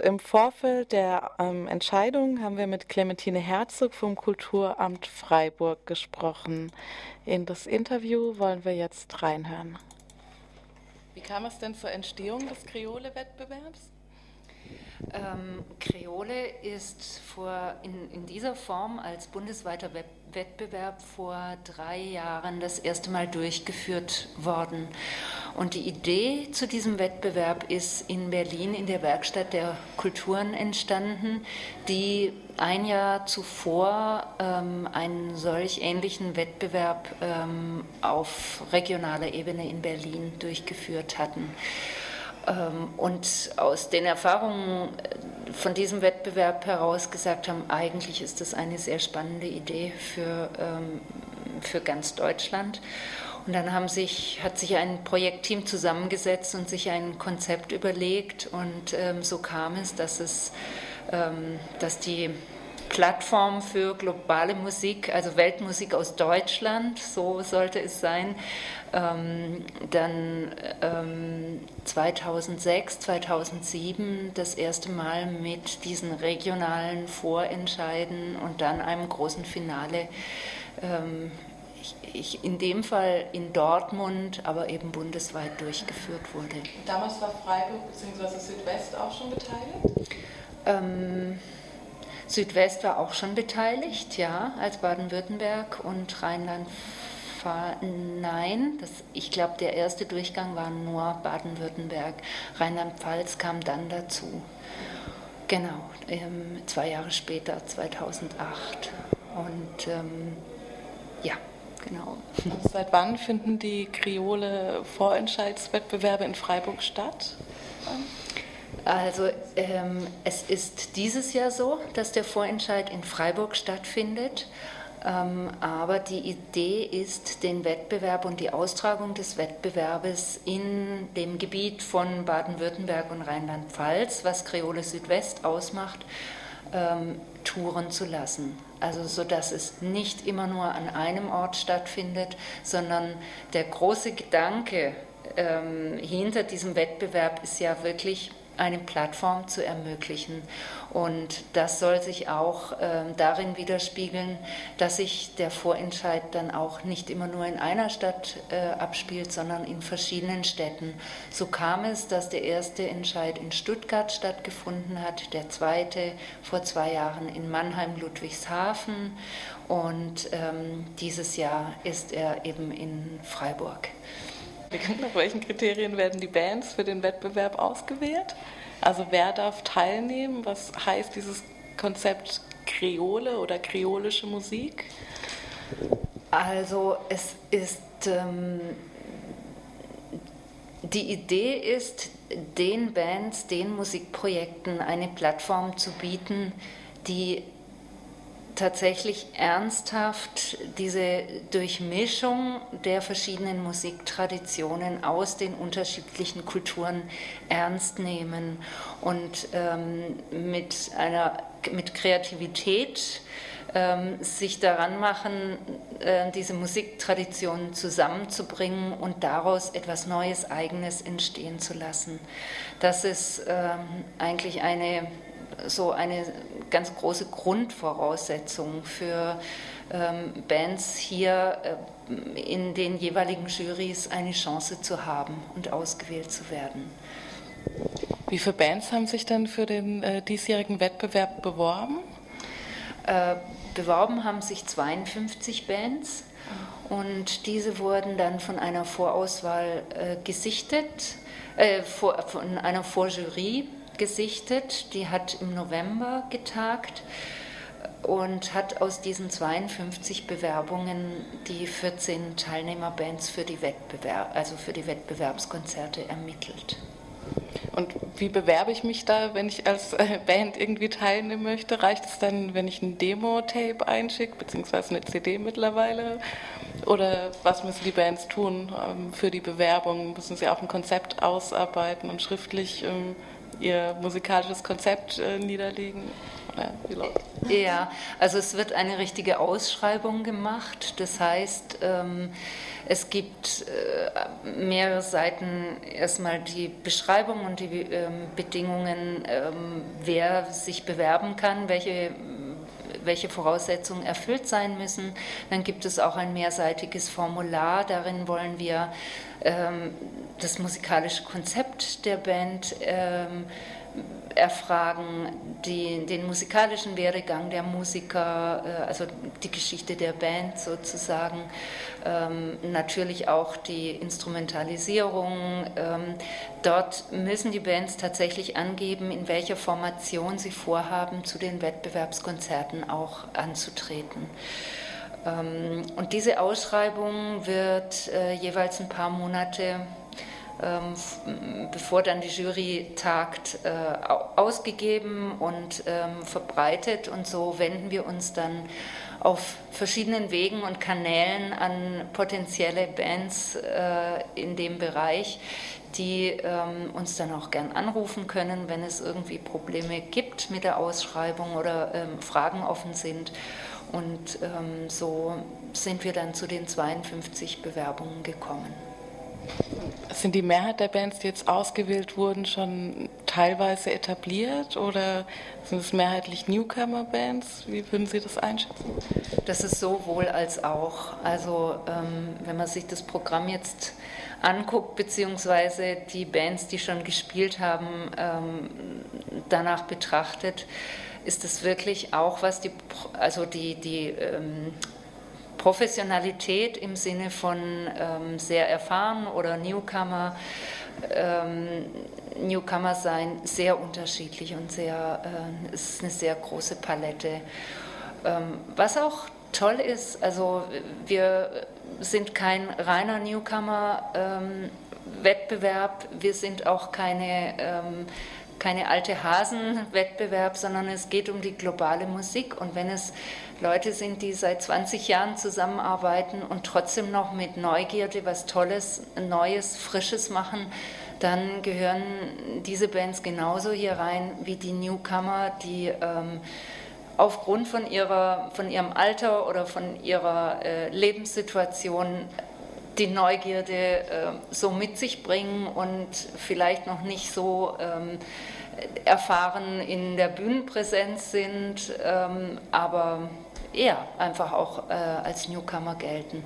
Im Vorfeld der ähm, Entscheidung haben wir mit Clementine Herzog vom Kulturamt Freiburg gesprochen. In das Interview wollen wir jetzt reinhören. Wie kam es denn zur Entstehung des Kreole-Wettbewerbs? Ähm, Kreole ist vor, in, in dieser Form als bundesweiter Wettbewerb vor drei Jahren das erste Mal durchgeführt worden. Und die Idee zu diesem Wettbewerb ist in Berlin in der Werkstatt der Kulturen entstanden, die ein Jahr zuvor ähm, einen solch ähnlichen Wettbewerb ähm, auf regionaler Ebene in Berlin durchgeführt hatten. Ähm, und aus den Erfahrungen von diesem Wettbewerb heraus gesagt haben, eigentlich ist das eine sehr spannende Idee für, ähm, für ganz Deutschland. Und dann haben sich, hat sich ein Projektteam zusammengesetzt und sich ein Konzept überlegt. Und ähm, so kam es, dass, es, dass die Plattform für globale Musik, also Weltmusik aus Deutschland, so sollte es sein. Ähm, dann ähm, 2006, 2007 das erste Mal mit diesen regionalen Vorentscheiden und dann einem großen Finale. Ähm, ich, ich, in dem Fall in Dortmund, aber eben bundesweit durchgeführt wurde. Damals war Freiburg bzw. Südwest auch schon beteiligt? Ähm, Südwest war auch schon beteiligt, ja, als Baden-Württemberg und Rheinland. Nein, das, ich glaube, der erste Durchgang war nur Baden-Württemberg. Rheinland-Pfalz kam dann dazu. Genau, ähm, zwei Jahre später, 2008. Und ähm, ja, genau. Und seit wann finden die Kriole-Vorentscheidswettbewerbe in Freiburg statt? Also ähm, es ist dieses Jahr so, dass der Vorentscheid in Freiburg stattfindet. Ähm, aber die Idee ist, den Wettbewerb und die Austragung des Wettbewerbes in dem Gebiet von Baden-Württemberg und Rheinland-Pfalz, was Kreole Südwest ausmacht, ähm, touren zu lassen. Also so dass es nicht immer nur an einem Ort stattfindet, sondern der große Gedanke ähm, hinter diesem Wettbewerb ist ja wirklich eine Plattform zu ermöglichen. Und das soll sich auch äh, darin widerspiegeln, dass sich der Vorentscheid dann auch nicht immer nur in einer Stadt äh, abspielt, sondern in verschiedenen Städten. So kam es, dass der erste Entscheid in Stuttgart stattgefunden hat, der zweite vor zwei Jahren in Mannheim-Ludwigshafen und ähm, dieses Jahr ist er eben in Freiburg. Nach welchen Kriterien werden die Bands für den Wettbewerb ausgewählt? Also wer darf teilnehmen? Was heißt dieses Konzept Kreole oder kreolische Musik? Also es ist ähm, die Idee ist, den Bands, den Musikprojekten eine Plattform zu bieten, die tatsächlich ernsthaft diese Durchmischung der verschiedenen Musiktraditionen aus den unterschiedlichen Kulturen ernst nehmen und ähm, mit einer mit Kreativität ähm, sich daran machen, äh, diese Musiktraditionen zusammenzubringen und daraus etwas Neues, Eigenes entstehen zu lassen. Das ist ähm, eigentlich eine so eine ganz große Grundvoraussetzung für ähm, Bands hier äh, in den jeweiligen Jurys eine Chance zu haben und ausgewählt zu werden. Wie viele Bands haben sich dann für den äh, diesjährigen Wettbewerb beworben? Äh, beworben haben sich 52 Bands und diese wurden dann von einer Vorauswahl äh, gesichtet, äh, vor, von einer Vorjury gesichtet. Die hat im November getagt und hat aus diesen 52 Bewerbungen die 14 Teilnehmerbands für die Wettbewerb, also für die Wettbewerbskonzerte ermittelt. Und wie bewerbe ich mich da, wenn ich als äh, Band irgendwie teilnehmen möchte? Reicht es dann, wenn ich ein Demo-Tape einschicke, beziehungsweise eine CD mittlerweile? Oder was müssen die Bands tun ähm, für die Bewerbung? Müssen sie auch ein Konzept ausarbeiten und schriftlich ähm, ihr musikalisches Konzept äh, niederlegen? Ja, also es wird eine richtige Ausschreibung gemacht. Das heißt, ähm, es gibt äh, mehrere Seiten erstmal die Beschreibung und die ähm, Bedingungen, ähm, wer sich bewerben kann, welche welche Voraussetzungen erfüllt sein müssen. Dann gibt es auch ein mehrseitiges Formular. Darin wollen wir ähm, das musikalische Konzept der Band ähm, erfragen, die, den musikalischen Werdegang der Musiker, äh, also die Geschichte der Band sozusagen, ähm, natürlich auch die Instrumentalisierung. Ähm, dort müssen die Bands tatsächlich angeben, in welcher Formation sie vorhaben, zu den Wettbewerbskonzerten auch anzutreten. Ähm, und diese Ausschreibung wird äh, jeweils ein paar Monate bevor dann die Jury tagt, äh, ausgegeben und ähm, verbreitet. Und so wenden wir uns dann auf verschiedenen Wegen und Kanälen an potenzielle Bands äh, in dem Bereich, die ähm, uns dann auch gern anrufen können, wenn es irgendwie Probleme gibt mit der Ausschreibung oder Fragen offen sind. Und so sind wir dann zu den 52 Bewerbungen gekommen. Sind die Mehrheit der Bands, die jetzt ausgewählt wurden, schon teilweise etabliert oder sind es mehrheitlich Newcomer-Bands? Wie würden Sie das einschätzen? Das ist sowohl als auch. Also ähm, wenn man sich das Programm jetzt anguckt, beziehungsweise die Bands, die schon gespielt haben, ähm, danach betrachtet, ist es wirklich auch, was die, also die, die ähm, Professionalität im Sinne von ähm, sehr erfahren oder Newcomer, ähm, Newcomer sein, sehr unterschiedlich und sehr, äh, ist eine sehr große Palette. Ähm, was auch toll ist, also wir sind kein reiner Newcomer-Wettbewerb, ähm, wir sind auch keine ähm, keine alte Hasen-Wettbewerb, sondern es geht um die globale Musik. Und wenn es Leute sind, die seit 20 Jahren zusammenarbeiten und trotzdem noch mit Neugierde was Tolles, Neues, Frisches machen, dann gehören diese Bands genauso hier rein wie die Newcomer, die ähm, aufgrund von, ihrer, von ihrem Alter oder von ihrer äh, Lebenssituation die Neugierde äh, so mit sich bringen und vielleicht noch nicht so ähm, erfahren in der Bühnenpräsenz sind, ähm, aber eher einfach auch äh, als Newcomer gelten.